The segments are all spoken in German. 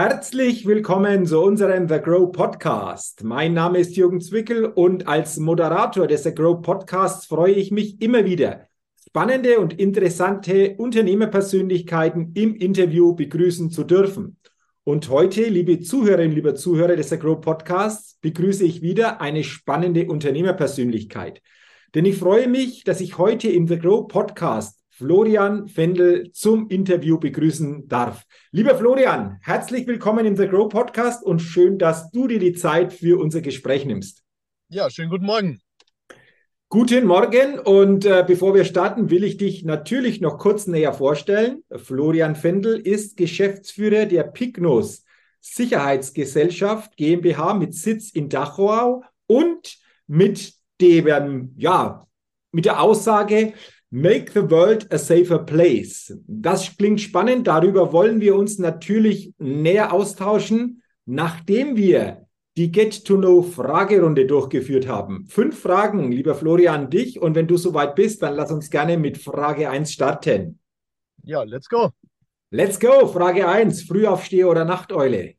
Herzlich willkommen zu unserem The Grow Podcast. Mein Name ist Jürgen Zwickel und als Moderator des The Grow Podcasts freue ich mich immer wieder, spannende und interessante Unternehmerpersönlichkeiten im Interview begrüßen zu dürfen. Und heute, liebe Zuhörerinnen, lieber Zuhörer des The Grow Podcasts, begrüße ich wieder eine spannende Unternehmerpersönlichkeit. Denn ich freue mich, dass ich heute im The Grow Podcast Florian Fendel zum Interview begrüßen darf. Lieber Florian, herzlich willkommen im The Grow Podcast und schön, dass du dir die Zeit für unser Gespräch nimmst. Ja, schönen guten Morgen. Guten Morgen und äh, bevor wir starten, will ich dich natürlich noch kurz näher vorstellen. Florian Fendel ist Geschäftsführer der Pignos Sicherheitsgesellschaft GmbH mit Sitz in Dachau und mit dem, ja, mit der Aussage, Make the World a Safer Place. Das klingt spannend. Darüber wollen wir uns natürlich näher austauschen, nachdem wir die Get-to-Know-Fragerunde durchgeführt haben. Fünf Fragen, lieber Florian, dich. Und wenn du soweit bist, dann lass uns gerne mit Frage 1 starten. Ja, let's go. Let's go. Frage 1. Frühaufsteher oder Nachteule?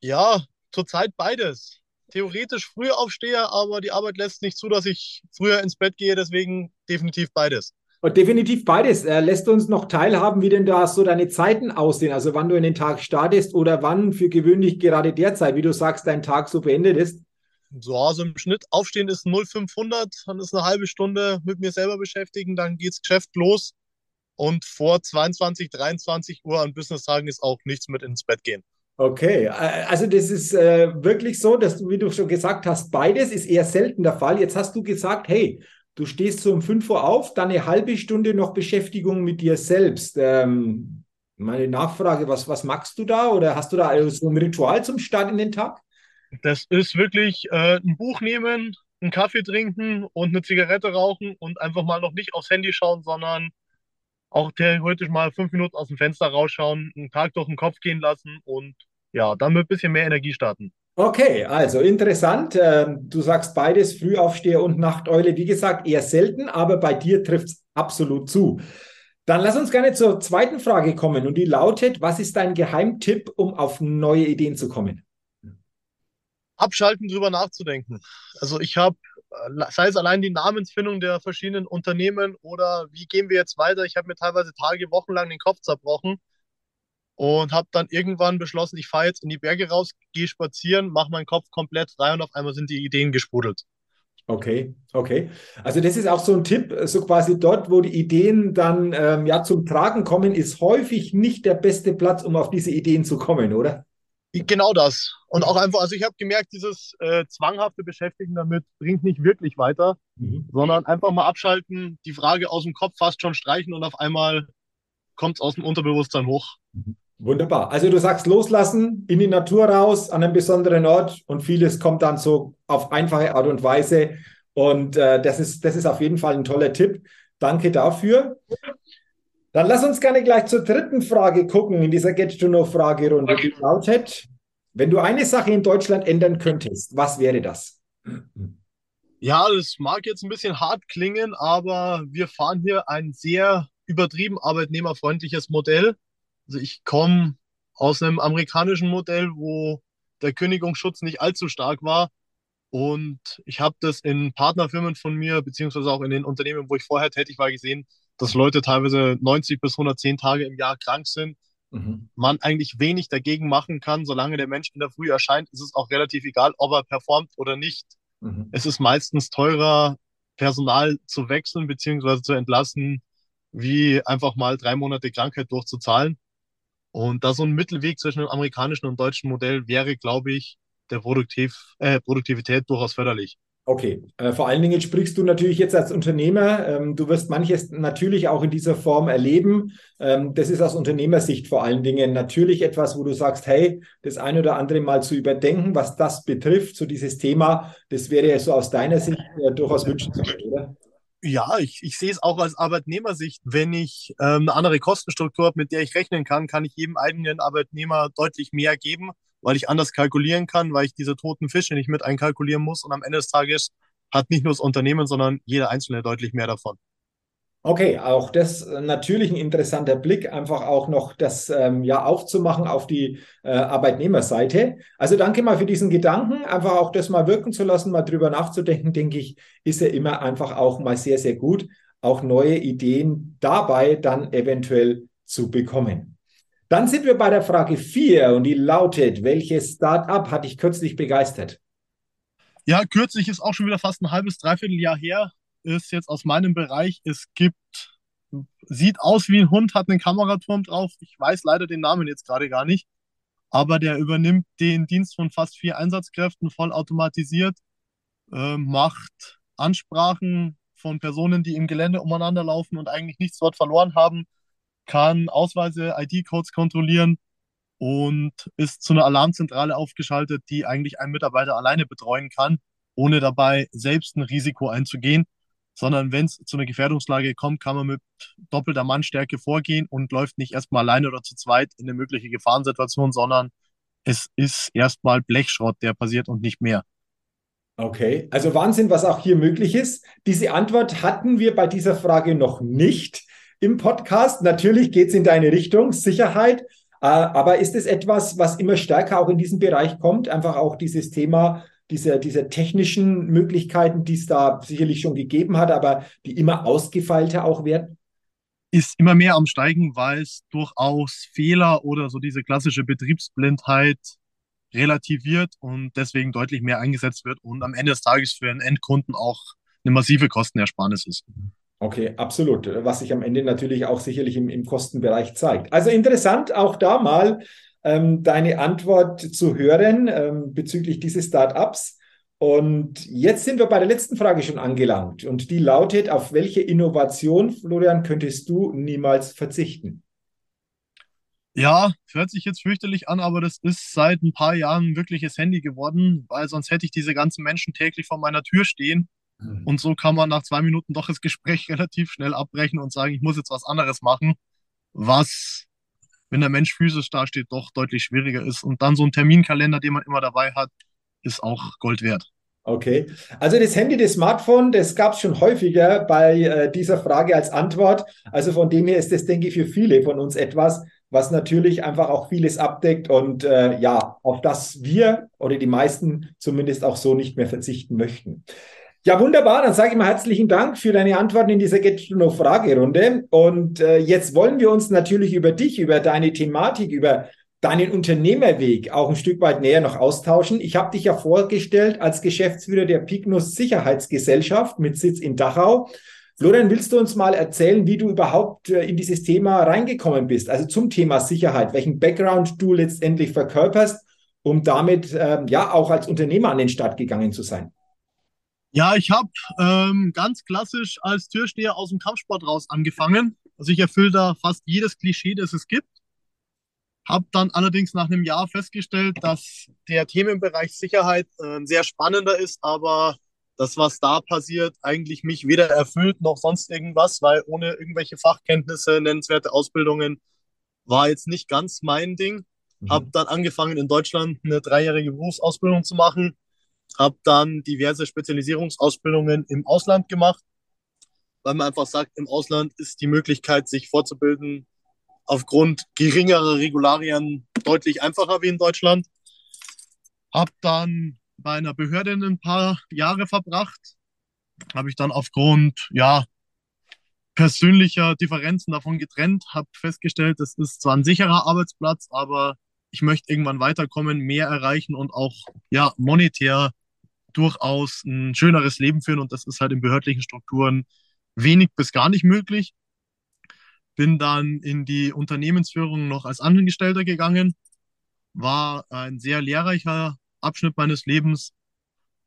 Ja, zurzeit beides theoretisch früher aufstehe, aber die Arbeit lässt nicht zu, dass ich früher ins Bett gehe. Deswegen definitiv beides. Und definitiv beides. Er lässt uns noch teilhaben, wie denn da so deine Zeiten aussehen. Also wann du in den Tag startest oder wann für gewöhnlich gerade derzeit, wie du sagst, dein Tag so beendet ist. So, also im Schnitt aufstehen ist 0500, dann ist eine halbe Stunde mit mir selber beschäftigen, dann geht's Geschäft los. Und vor 22, 23 Uhr an Business-Tagen ist auch nichts mit ins Bett gehen. Okay, äh, also das ist äh, wirklich so, dass du, wie du schon gesagt hast, beides ist eher selten der Fall. Jetzt hast du gesagt, hey, du stehst so um 5 Uhr auf, dann eine halbe Stunde noch Beschäftigung mit dir selbst. Ähm, meine Nachfrage, was, was magst du da oder hast du da also so ein Ritual zum Start in den Tag? Das ist wirklich äh, ein Buch nehmen, einen Kaffee trinken und eine Zigarette rauchen und einfach mal noch nicht aufs Handy schauen, sondern auch theoretisch mal fünf Minuten aus dem Fenster rausschauen, einen Tag durch den Kopf gehen lassen und ja, dann mit ein bisschen mehr Energie starten. Okay, also interessant. Ähm, du sagst beides, Frühaufsteher und Nachteule. Wie gesagt, eher selten, aber bei dir trifft es absolut zu. Dann lass uns gerne zur zweiten Frage kommen und die lautet, was ist dein Geheimtipp, um auf neue Ideen zu kommen? Abschalten, drüber nachzudenken. Also ich habe sei es allein die Namensfindung der verschiedenen Unternehmen oder wie gehen wir jetzt weiter. Ich habe mir teilweise Tage, Wochen lang den Kopf zerbrochen und habe dann irgendwann beschlossen, ich fahre jetzt in die Berge raus, gehe spazieren, mache meinen Kopf komplett frei und auf einmal sind die Ideen gesprudelt. Okay, okay. Also das ist auch so ein Tipp, so quasi dort, wo die Ideen dann ähm, ja zum Tragen kommen, ist häufig nicht der beste Platz, um auf diese Ideen zu kommen, oder? Genau das. Und auch einfach, also ich habe gemerkt, dieses äh, zwanghafte Beschäftigen damit bringt nicht wirklich weiter, mhm. sondern einfach mal abschalten, die Frage aus dem Kopf fast schon streichen und auf einmal kommt es aus dem Unterbewusstsein hoch. Mhm. Wunderbar. Also du sagst loslassen, in die Natur raus, an einem besonderen Ort und vieles kommt dann so auf einfache Art und Weise. Und äh, das, ist, das ist auf jeden Fall ein toller Tipp. Danke dafür. Dann lass uns gerne gleich zur dritten Frage gucken in dieser Get-to-Know-Fragerunde. Die lautet, wenn du eine Sache in Deutschland ändern könntest, was wäre das? Ja, das mag jetzt ein bisschen hart klingen, aber wir fahren hier ein sehr übertrieben arbeitnehmerfreundliches Modell. Also ich komme aus einem amerikanischen Modell, wo der Kündigungsschutz nicht allzu stark war. Und ich habe das in Partnerfirmen von mir, beziehungsweise auch in den Unternehmen, wo ich vorher tätig war, gesehen, dass Leute teilweise 90 bis 110 Tage im Jahr krank sind. Mhm. Man eigentlich wenig dagegen machen kann. Solange der Mensch in der Früh erscheint, ist es auch relativ egal, ob er performt oder nicht. Mhm. Es ist meistens teurer, Personal zu wechseln beziehungsweise zu entlassen, wie einfach mal drei Monate Krankheit durchzuzahlen. Und da so ein Mittelweg zwischen dem amerikanischen und deutschen Modell wäre, glaube ich, der Produktiv, äh, Produktivität durchaus förderlich. Okay, äh, vor allen Dingen sprichst du natürlich jetzt als Unternehmer. Ähm, du wirst manches natürlich auch in dieser Form erleben. Ähm, das ist aus Unternehmersicht vor allen Dingen natürlich etwas, wo du sagst, hey, das ein oder andere mal zu überdenken, was das betrifft, so dieses Thema, das wäre ja so aus deiner Sicht äh, durchaus wünschenswert, oder? Ja, ich, ich sehe es auch als Arbeitnehmersicht. Wenn ich ähm, eine andere Kostenstruktur habe, mit der ich rechnen kann, kann ich jedem eigenen Arbeitnehmer deutlich mehr geben weil ich anders kalkulieren kann, weil ich diese toten Fische nicht mit einkalkulieren muss. Und am Ende des Tages hat nicht nur das Unternehmen, sondern jeder Einzelne deutlich mehr davon. Okay, auch das äh, natürlich ein interessanter Blick, einfach auch noch das ähm, ja aufzumachen auf die äh, Arbeitnehmerseite. Also danke mal für diesen Gedanken, einfach auch das mal wirken zu lassen, mal drüber nachzudenken, denke ich, ist ja immer einfach auch mal sehr, sehr gut, auch neue Ideen dabei dann eventuell zu bekommen. Dann sind wir bei der Frage 4 und die lautet, welches Start-up hat dich kürzlich begeistert? Ja, kürzlich ist auch schon wieder fast ein halbes, dreiviertel Jahr her ist jetzt aus meinem Bereich, es gibt, sieht aus wie ein Hund, hat einen Kameraturm drauf. Ich weiß leider den Namen jetzt gerade gar nicht. Aber der übernimmt den Dienst von fast vier Einsatzkräften voll automatisiert, äh, macht Ansprachen von Personen, die im Gelände umeinander laufen und eigentlich nichts dort verloren haben, kann Ausweise, ID-Codes kontrollieren und ist zu einer Alarmzentrale aufgeschaltet, die eigentlich einen Mitarbeiter alleine betreuen kann, ohne dabei selbst ein Risiko einzugehen sondern wenn es zu einer Gefährdungslage kommt, kann man mit doppelter Mannstärke vorgehen und läuft nicht erstmal alleine oder zu zweit in eine mögliche Gefahrensituation, sondern es ist erstmal Blechschrott, der passiert und nicht mehr. Okay, also Wahnsinn, was auch hier möglich ist. Diese Antwort hatten wir bei dieser Frage noch nicht im Podcast. Natürlich geht es in deine Richtung, Sicherheit. Äh, aber ist es etwas, was immer stärker auch in diesen Bereich kommt? Einfach auch dieses Thema diese, diese technischen Möglichkeiten, die es da sicherlich schon gegeben hat, aber die immer ausgefeilter auch werden? Ist immer mehr am Steigen, weil es durchaus Fehler oder so diese klassische Betriebsblindheit relativiert und deswegen deutlich mehr eingesetzt wird und am Ende des Tages für einen Endkunden auch eine massive Kostenersparnis ist. Okay, absolut. Was sich am Ende natürlich auch sicherlich im, im Kostenbereich zeigt. Also interessant, auch da mal ähm, deine Antwort zu hören ähm, bezüglich dieses Startups. Und jetzt sind wir bei der letzten Frage schon angelangt. Und die lautet, auf welche Innovation, Florian, könntest du niemals verzichten? Ja, hört sich jetzt fürchterlich an, aber das ist seit ein paar Jahren ein wirkliches Handy geworden, weil sonst hätte ich diese ganzen Menschen täglich vor meiner Tür stehen. Mhm. Und so kann man nach zwei Minuten doch das Gespräch relativ schnell abbrechen und sagen, ich muss jetzt was anderes machen, was wenn der Mensch physisch dasteht, doch deutlich schwieriger ist. Und dann so ein Terminkalender, den man immer dabei hat, ist auch Gold wert. Okay, also das Handy, das Smartphone, das gab es schon häufiger bei äh, dieser Frage als Antwort. Also von dem her ist das, denke ich, für viele von uns etwas, was natürlich einfach auch vieles abdeckt und äh, ja, auf das wir oder die meisten zumindest auch so nicht mehr verzichten möchten. Ja, wunderbar. Dann sage ich mal herzlichen Dank für deine Antworten in dieser Get to Know Fragerunde. Und äh, jetzt wollen wir uns natürlich über dich, über deine Thematik, über deinen Unternehmerweg auch ein Stück weit näher noch austauschen. Ich habe dich ja vorgestellt als Geschäftsführer der Pignus Sicherheitsgesellschaft mit Sitz in Dachau. Florian, willst du uns mal erzählen, wie du überhaupt äh, in dieses Thema reingekommen bist? Also zum Thema Sicherheit, welchen Background du letztendlich verkörperst, um damit äh, ja auch als Unternehmer an den Start gegangen zu sein? Ja, ich habe ähm, ganz klassisch als Türsteher aus dem Kampfsport raus angefangen. Also ich erfülle da fast jedes Klischee, das es gibt. Habe dann allerdings nach einem Jahr festgestellt, dass der Themenbereich Sicherheit äh, sehr spannender ist, aber das, was da passiert, eigentlich mich weder erfüllt noch sonst irgendwas, weil ohne irgendwelche Fachkenntnisse, nennenswerte Ausbildungen, war jetzt nicht ganz mein Ding. Mhm. Habe dann angefangen, in Deutschland eine dreijährige Berufsausbildung zu machen habe dann diverse Spezialisierungsausbildungen im Ausland gemacht, weil man einfach sagt, im Ausland ist die Möglichkeit, sich fortzubilden, aufgrund geringerer Regularien deutlich einfacher wie in Deutschland. Habe dann bei einer Behörde ein paar Jahre verbracht. Habe ich dann aufgrund ja, persönlicher Differenzen davon getrennt, habe festgestellt, das ist zwar ein sicherer Arbeitsplatz, aber ich möchte irgendwann weiterkommen, mehr erreichen und auch ja, monetär durchaus ein schöneres Leben führen und das ist halt in behördlichen Strukturen wenig bis gar nicht möglich. Bin dann in die Unternehmensführung noch als Angestellter gegangen, war ein sehr lehrreicher Abschnitt meines Lebens,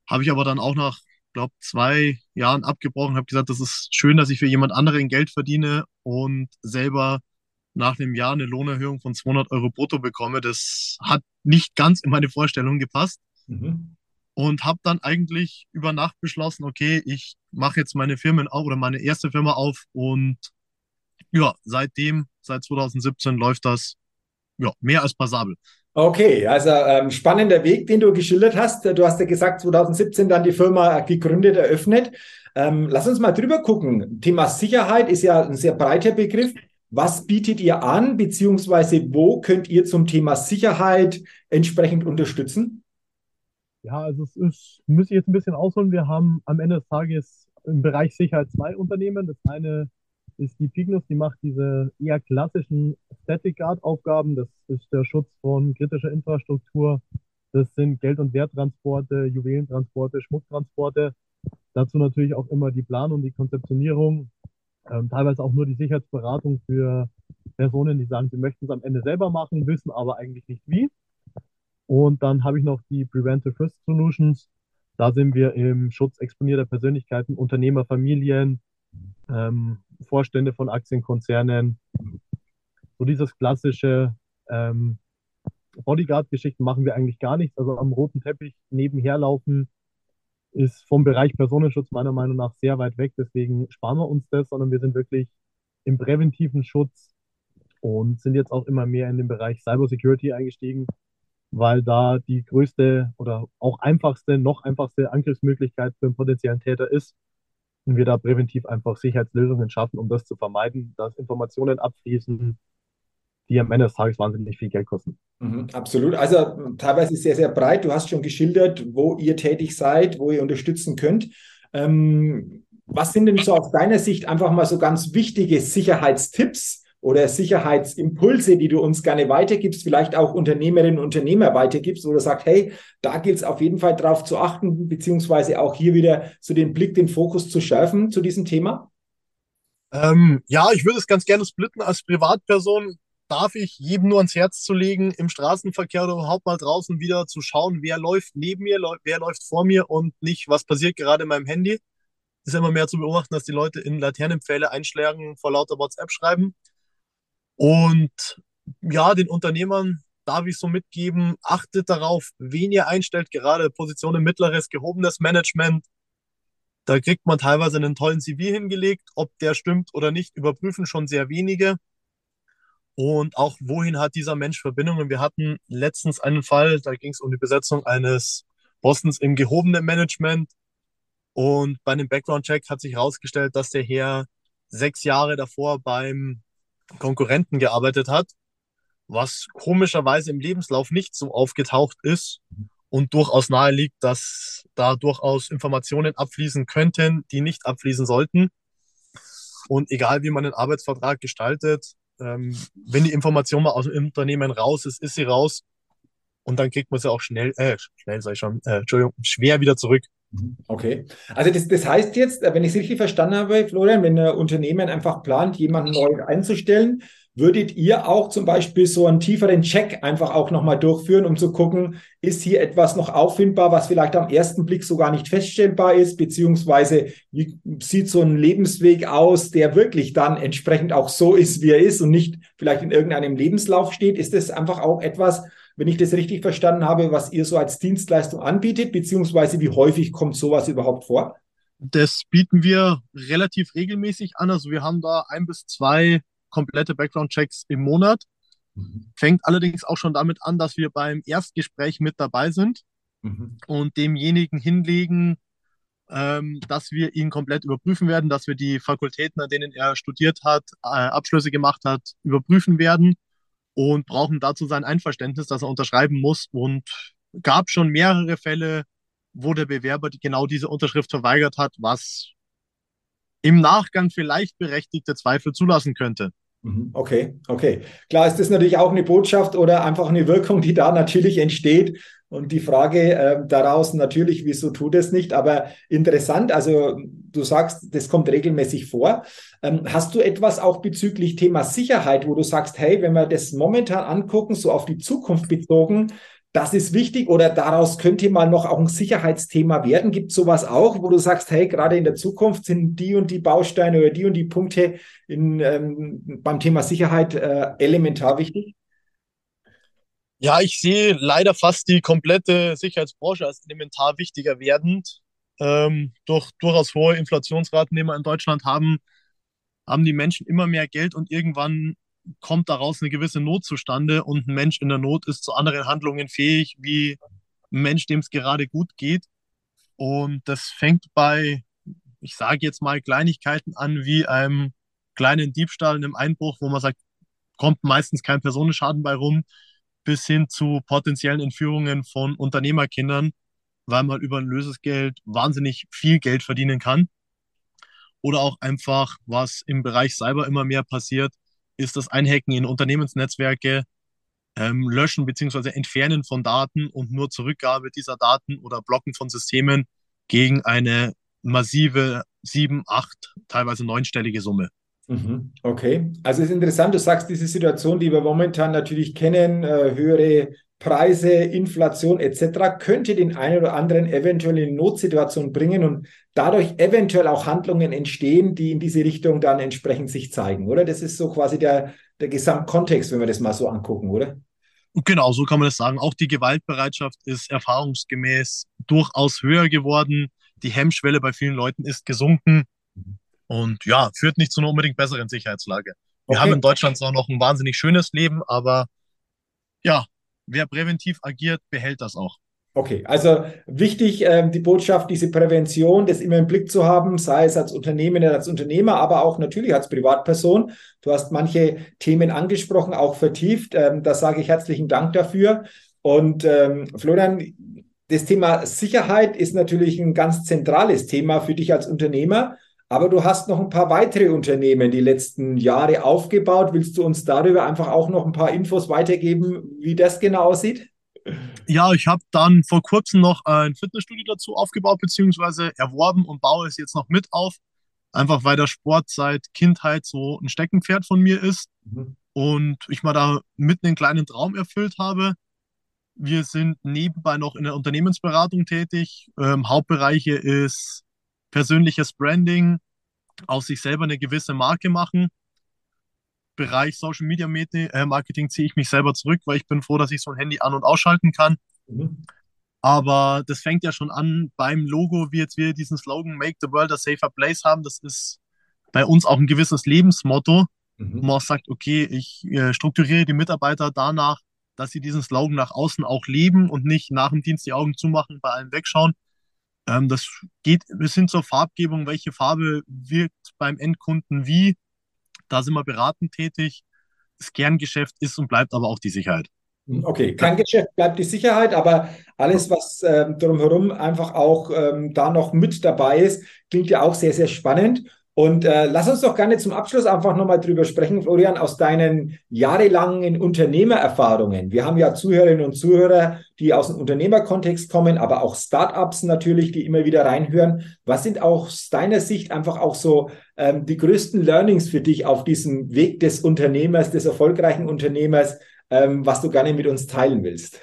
habe ich aber dann auch nach, glaube zwei Jahren abgebrochen, habe gesagt, das ist schön, dass ich für jemand anderen Geld verdiene und selber nach einem Jahr eine Lohnerhöhung von 200 Euro brutto bekomme. Das hat nicht ganz in meine Vorstellung gepasst. Mhm und habe dann eigentlich über Nacht beschlossen, okay, ich mache jetzt meine Firmen auf oder meine erste Firma auf und ja, seitdem, seit 2017 läuft das ja, mehr als passabel. Okay, also ähm, spannender Weg, den du geschildert hast. Du hast ja gesagt, 2017 dann die Firma gegründet, eröffnet. Ähm, lass uns mal drüber gucken. Thema Sicherheit ist ja ein sehr breiter Begriff. Was bietet ihr an, beziehungsweise wo könnt ihr zum Thema Sicherheit entsprechend unterstützen? Ja, also es ist, muss ich jetzt ein bisschen ausholen. Wir haben am Ende des Tages im Bereich Sicherheit zwei Unternehmen. Das eine ist die Pignus, die macht diese eher klassischen Static Guard Aufgaben. Das ist der Schutz von kritischer Infrastruktur. Das sind Geld- und Werttransporte, Juwelentransporte, Schmucktransporte. Dazu natürlich auch immer die Planung, die Konzeptionierung, ähm, teilweise auch nur die Sicherheitsberatung für Personen, die sagen, sie möchten es am Ende selber machen, wissen aber eigentlich nicht wie. Und dann habe ich noch die Preventive Risk Solutions. Da sind wir im Schutz exponierter Persönlichkeiten, Unternehmer, Familien, ähm, Vorstände von Aktienkonzernen. So dieses klassische ähm, Bodyguard-Geschichten machen wir eigentlich gar nichts. Also am roten Teppich nebenher laufen ist vom Bereich Personenschutz meiner Meinung nach sehr weit weg. Deswegen sparen wir uns das, sondern wir sind wirklich im präventiven Schutz und sind jetzt auch immer mehr in den Bereich Cybersecurity eingestiegen, weil da die größte oder auch einfachste, noch einfachste Angriffsmöglichkeit für einen potenziellen Täter ist, und wir da präventiv einfach Sicherheitslösungen schaffen, um das zu vermeiden, dass Informationen abfließen, die am Ende des Tages wahnsinnig viel Geld kosten. Mhm, absolut. Also teilweise sehr, sehr breit. Du hast schon geschildert, wo ihr tätig seid, wo ihr unterstützen könnt. Ähm, was sind denn so aus deiner Sicht einfach mal so ganz wichtige Sicherheitstipps, oder Sicherheitsimpulse, die du uns gerne weitergibst, vielleicht auch Unternehmerinnen und Unternehmer weitergibst oder sagst, hey, da gilt es auf jeden Fall drauf zu achten, beziehungsweise auch hier wieder so den Blick, den Fokus zu schärfen zu diesem Thema? Ähm, ja, ich würde es ganz gerne splitten. Als Privatperson darf ich jedem nur ans Herz zu legen, im Straßenverkehr oder überhaupt mal draußen wieder zu schauen, wer läuft neben mir, wer läuft vor mir und nicht, was passiert gerade in meinem Handy. Ist immer mehr zu beobachten, dass die Leute in Laternenpfähle einschlagen, vor lauter WhatsApp schreiben. Und ja, den Unternehmern darf ich so mitgeben, achtet darauf, wen ihr einstellt, gerade Positionen mittleres, gehobenes Management. Da kriegt man teilweise einen tollen CV hingelegt. Ob der stimmt oder nicht, überprüfen schon sehr wenige. Und auch wohin hat dieser Mensch Verbindungen? Wir hatten letztens einen Fall, da ging es um die Besetzung eines Postens im gehobenen Management. Und bei einem Background-Check hat sich herausgestellt, dass der Herr sechs Jahre davor beim Konkurrenten gearbeitet hat, was komischerweise im Lebenslauf nicht so aufgetaucht ist und durchaus nahe liegt, dass da durchaus Informationen abfließen könnten, die nicht abfließen sollten. Und egal wie man den Arbeitsvertrag gestaltet, ähm, wenn die Information mal aus dem Unternehmen raus ist, ist sie raus. Und dann kriegt man sie auch schnell, äh, schnell sag ich schon, äh, Entschuldigung, schwer wieder zurück. Mhm. Okay. Also das, das heißt jetzt, wenn ich es richtig verstanden habe, Florian, wenn ein Unternehmen einfach plant, jemanden neu einzustellen, würdet ihr auch zum Beispiel so einen tieferen Check einfach auch nochmal durchführen, um zu gucken, ist hier etwas noch auffindbar, was vielleicht am ersten Blick so gar nicht feststellbar ist, beziehungsweise wie sieht so ein Lebensweg aus, der wirklich dann entsprechend auch so ist, wie er ist und nicht vielleicht in irgendeinem Lebenslauf steht? Ist das einfach auch etwas, wenn ich das richtig verstanden habe, was ihr so als Dienstleistung anbietet, beziehungsweise wie häufig kommt sowas überhaupt vor? Das bieten wir relativ regelmäßig an. Also wir haben da ein bis zwei komplette Background-Checks im Monat. Mhm. Fängt allerdings auch schon damit an, dass wir beim Erstgespräch mit dabei sind mhm. und demjenigen hinlegen, ähm, dass wir ihn komplett überprüfen werden, dass wir die Fakultäten, an denen er studiert hat, äh, Abschlüsse gemacht hat, überprüfen werden und brauchen dazu sein Einverständnis, dass er unterschreiben muss. Und gab schon mehrere Fälle, wo der Bewerber genau diese Unterschrift verweigert hat, was im Nachgang vielleicht berechtigte Zweifel zulassen könnte. Mhm. Okay, okay. Klar ist das natürlich auch eine Botschaft oder einfach eine Wirkung, die da natürlich entsteht, und die Frage äh, daraus natürlich, wieso tut es nicht? Aber interessant, also du sagst, das kommt regelmäßig vor. Ähm, hast du etwas auch bezüglich Thema Sicherheit, wo du sagst, hey, wenn wir das momentan angucken, so auf die Zukunft bezogen, das ist wichtig oder daraus könnte mal noch auch ein Sicherheitsthema werden. Gibt sowas auch, wo du sagst, hey, gerade in der Zukunft sind die und die Bausteine oder die und die Punkte in, ähm, beim Thema Sicherheit äh, elementar wichtig? Ja, ich sehe leider fast die komplette Sicherheitsbranche als elementar wichtiger werdend. Ähm, durch durchaus hohe Inflationsraten, die wir in Deutschland haben, haben die Menschen immer mehr Geld und irgendwann kommt daraus eine gewisse Not zustande und ein Mensch in der Not ist zu anderen Handlungen fähig wie ein Mensch, dem es gerade gut geht. Und das fängt bei, ich sage jetzt mal, Kleinigkeiten an, wie einem kleinen Diebstahl, einem Einbruch, wo man sagt, kommt meistens kein Personenschaden bei rum, bis hin zu potenziellen Entführungen von Unternehmerkindern, weil man über ein Lösesgeld wahnsinnig viel Geld verdienen kann. Oder auch einfach, was im Bereich Cyber immer mehr passiert, ist das Einhacken in Unternehmensnetzwerke, ähm, Löschen bzw. Entfernen von Daten und nur Zurückgabe dieser Daten oder Blocken von Systemen gegen eine massive sieben, acht, teilweise neunstellige Summe. Mhm. Okay, also es ist interessant, du sagst diese Situation, die wir momentan natürlich kennen, äh, höhere Preise, Inflation etc., könnte den einen oder anderen eventuell in Notsituation bringen und dadurch eventuell auch Handlungen entstehen, die in diese Richtung dann entsprechend sich zeigen, oder? Das ist so quasi der, der Gesamtkontext, wenn wir das mal so angucken, oder? Genau, so kann man das sagen. Auch die Gewaltbereitschaft ist erfahrungsgemäß durchaus höher geworden. Die Hemmschwelle bei vielen Leuten ist gesunken. Und ja, führt nicht zu einer unbedingt besseren Sicherheitslage. Wir okay. haben in Deutschland zwar noch ein wahnsinnig schönes Leben, aber ja, wer präventiv agiert, behält das auch. Okay, also wichtig, ähm, die Botschaft, diese Prävention, das immer im Blick zu haben, sei es als Unternehmen, als Unternehmer, aber auch natürlich als Privatperson. Du hast manche Themen angesprochen, auch vertieft. Ähm, da sage ich herzlichen Dank dafür. Und ähm, Florian, das Thema Sicherheit ist natürlich ein ganz zentrales Thema für dich als Unternehmer. Aber du hast noch ein paar weitere Unternehmen die letzten Jahre aufgebaut. Willst du uns darüber einfach auch noch ein paar Infos weitergeben, wie das genau aussieht? Ja, ich habe dann vor kurzem noch ein Fitnessstudio dazu aufgebaut, beziehungsweise erworben und baue es jetzt noch mit auf. Einfach weil der Sport seit Kindheit so ein Steckenpferd von mir ist mhm. und ich mal da mitten einen kleinen Traum erfüllt habe. Wir sind nebenbei noch in der Unternehmensberatung tätig. Ähm, Hauptbereiche ist persönliches Branding, aus sich selber eine gewisse Marke machen. Bereich Social Media äh, Marketing ziehe ich mich selber zurück, weil ich bin froh, dass ich so ein Handy an- und ausschalten kann. Mhm. Aber das fängt ja schon an beim Logo, wie jetzt wir diesen Slogan Make the World a Safer Place haben. Das ist bei uns auch ein gewisses Lebensmotto, mhm. wo man auch sagt, okay, ich äh, strukturiere die Mitarbeiter danach, dass sie diesen Slogan nach außen auch leben und nicht nach dem Dienst die Augen zumachen, bei allem wegschauen. Ähm, das geht bis hin zur Farbgebung, welche Farbe wirkt beim Endkunden wie. Da sind wir beratend tätig. Das Kerngeschäft ist und bleibt aber auch die Sicherheit. Hm, okay, Kerngeschäft bleibt die Sicherheit, aber alles, was ähm, drumherum einfach auch ähm, da noch mit dabei ist, klingt ja auch sehr, sehr spannend. Und äh, lass uns doch gerne zum Abschluss einfach nochmal drüber sprechen, Florian, aus deinen jahrelangen Unternehmererfahrungen. Wir haben ja Zuhörerinnen und Zuhörer, die aus dem Unternehmerkontext kommen, aber auch Startups natürlich, die immer wieder reinhören. Was sind aus deiner Sicht einfach auch so ähm, die größten Learnings für dich auf diesem Weg des Unternehmers, des erfolgreichen Unternehmers, ähm, was du gerne mit uns teilen willst?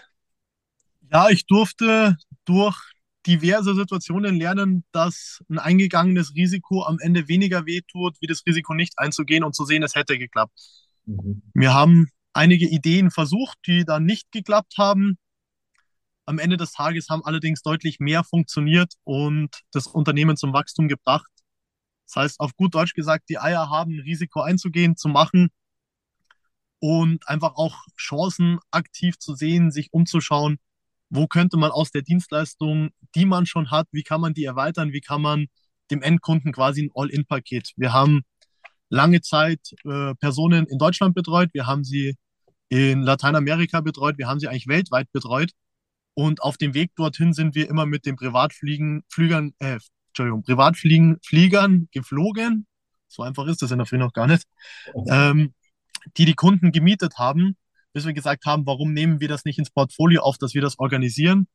Ja, ich durfte durch diverse Situationen lernen, dass ein eingegangenes Risiko am Ende weniger wehtut, wie das Risiko nicht einzugehen und zu sehen, es hätte geklappt. Mhm. Wir haben einige Ideen versucht, die dann nicht geklappt haben. Am Ende des Tages haben allerdings deutlich mehr funktioniert und das Unternehmen zum Wachstum gebracht. Das heißt, auf gut Deutsch gesagt, die Eier haben, Risiko einzugehen, zu machen und einfach auch Chancen aktiv zu sehen, sich umzuschauen wo könnte man aus der Dienstleistung, die man schon hat, wie kann man die erweitern, wie kann man dem Endkunden quasi ein All-In-Paket. Wir haben lange Zeit äh, Personen in Deutschland betreut, wir haben sie in Lateinamerika betreut, wir haben sie eigentlich weltweit betreut. Und auf dem Weg dorthin sind wir immer mit den Privatfliegen, Flügern, äh, Entschuldigung, Privatfliegen, Fliegern geflogen. So einfach ist das in der Früh noch gar nicht. Ähm, die die Kunden gemietet haben bis wir gesagt haben, warum nehmen wir das nicht ins Portfolio auf, dass wir das organisieren.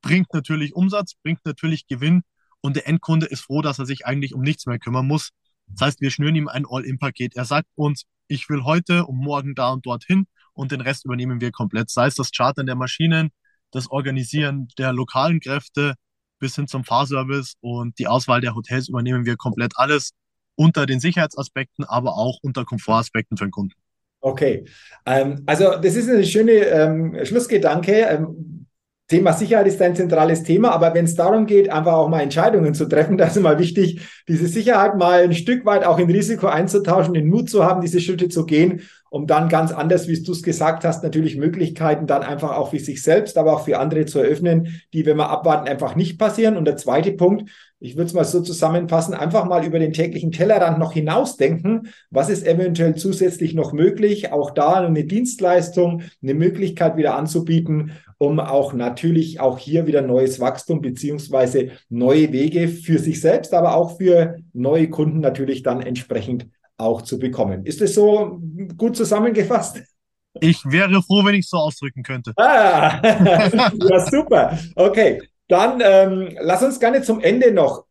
Bringt natürlich Umsatz, bringt natürlich Gewinn und der Endkunde ist froh, dass er sich eigentlich um nichts mehr kümmern muss. Das heißt, wir schnüren ihm ein All-In-Paket. Er sagt uns, ich will heute und morgen da und dorthin und den Rest übernehmen wir komplett. Sei es das Chartern der Maschinen, das Organisieren der lokalen Kräfte bis hin zum Fahrservice und die Auswahl der Hotels übernehmen wir komplett alles unter den Sicherheitsaspekten, aber auch unter Komfortaspekten für den Kunden. Okay, ähm, also das ist ein schöner ähm, Schlussgedanke. Thema Sicherheit ist ein zentrales Thema, aber wenn es darum geht, einfach auch mal Entscheidungen zu treffen, da ist immer wichtig, diese Sicherheit mal ein Stück weit auch in Risiko einzutauschen, den Mut zu haben, diese Schritte zu gehen um dann ganz anders, wie du es gesagt hast, natürlich Möglichkeiten dann einfach auch für sich selbst, aber auch für andere zu eröffnen, die, wenn wir abwarten, einfach nicht passieren. Und der zweite Punkt, ich würde es mal so zusammenfassen, einfach mal über den täglichen Tellerrand noch hinausdenken. Was ist eventuell zusätzlich noch möglich? Auch da eine Dienstleistung, eine Möglichkeit wieder anzubieten, um auch natürlich auch hier wieder neues Wachstum beziehungsweise neue Wege für sich selbst, aber auch für neue Kunden natürlich dann entsprechend auch zu bekommen. Ist es so gut zusammengefasst? Ich wäre froh, wenn ich es so ausdrücken könnte. Ah, ja, super. Okay, dann ähm, lass uns gerne zum Ende noch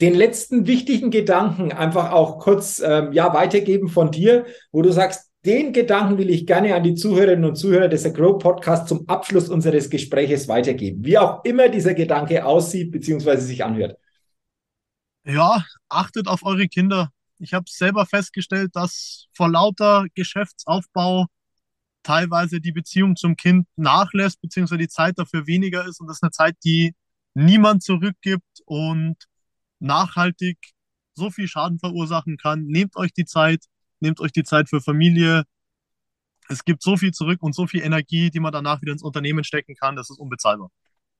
den letzten wichtigen Gedanken einfach auch kurz ähm, ja, weitergeben von dir, wo du sagst, den Gedanken will ich gerne an die Zuhörerinnen und Zuhörer des Agro Podcasts zum Abschluss unseres Gespräches weitergeben. Wie auch immer dieser Gedanke aussieht bzw. sich anhört. Ja, achtet auf eure Kinder. Ich habe selber festgestellt, dass vor lauter Geschäftsaufbau teilweise die Beziehung zum Kind nachlässt, beziehungsweise die Zeit dafür weniger ist. Und das ist eine Zeit, die niemand zurückgibt und nachhaltig so viel Schaden verursachen kann. Nehmt euch die Zeit, nehmt euch die Zeit für Familie. Es gibt so viel zurück und so viel Energie, die man danach wieder ins Unternehmen stecken kann. Das ist unbezahlbar.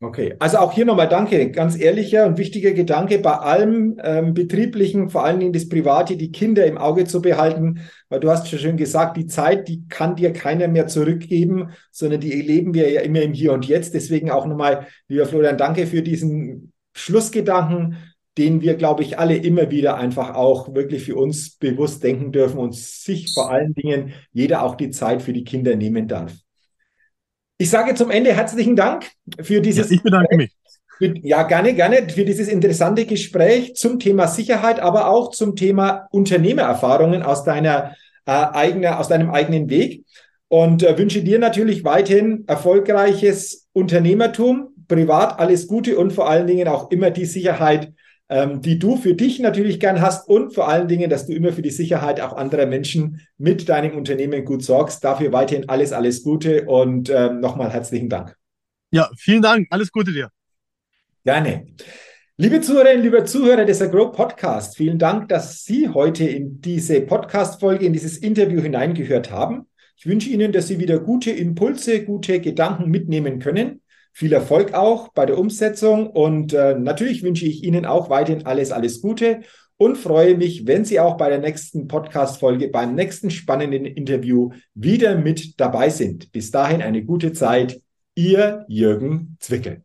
Okay, also auch hier nochmal danke. Ganz ehrlicher und wichtiger Gedanke bei allem ähm, Betrieblichen, vor allen Dingen das Private, die Kinder im Auge zu behalten, weil du hast schon schön gesagt, die Zeit, die kann dir keiner mehr zurückgeben, sondern die erleben wir ja immer im Hier und Jetzt. Deswegen auch nochmal, lieber Florian, danke für diesen Schlussgedanken, den wir, glaube ich, alle immer wieder einfach auch wirklich für uns bewusst denken dürfen und sich vor allen Dingen jeder auch die Zeit für die Kinder nehmen darf. Ich sage zum Ende herzlichen Dank für dieses. Ja, ich bedanke mich. Ja, gerne, gerne für dieses interessante Gespräch zum Thema Sicherheit, aber auch zum Thema Unternehmererfahrungen aus deiner äh, eigene, aus deinem eigenen Weg. Und äh, wünsche dir natürlich weiterhin erfolgreiches Unternehmertum, privat alles Gute und vor allen Dingen auch immer die Sicherheit, ähm, die du für dich natürlich gern hast und vor allen Dingen, dass du immer für die Sicherheit auch anderer Menschen mit deinem Unternehmen gut sorgst. Dafür weiterhin alles, alles Gute und ähm, nochmal herzlichen Dank. Ja, vielen Dank. Alles Gute dir. Gerne. Liebe Zuhörerinnen, liebe Zuhörer des Agro Podcast, vielen Dank, dass Sie heute in diese Podcast-Folge, in dieses Interview hineingehört haben. Ich wünsche Ihnen, dass Sie wieder gute Impulse, gute Gedanken mitnehmen können. Viel Erfolg auch bei der Umsetzung und äh, natürlich wünsche ich Ihnen auch weiterhin alles, alles Gute und freue mich, wenn Sie auch bei der nächsten Podcast-Folge, beim nächsten spannenden Interview wieder mit dabei sind. Bis dahin eine gute Zeit. Ihr Jürgen Zwickel.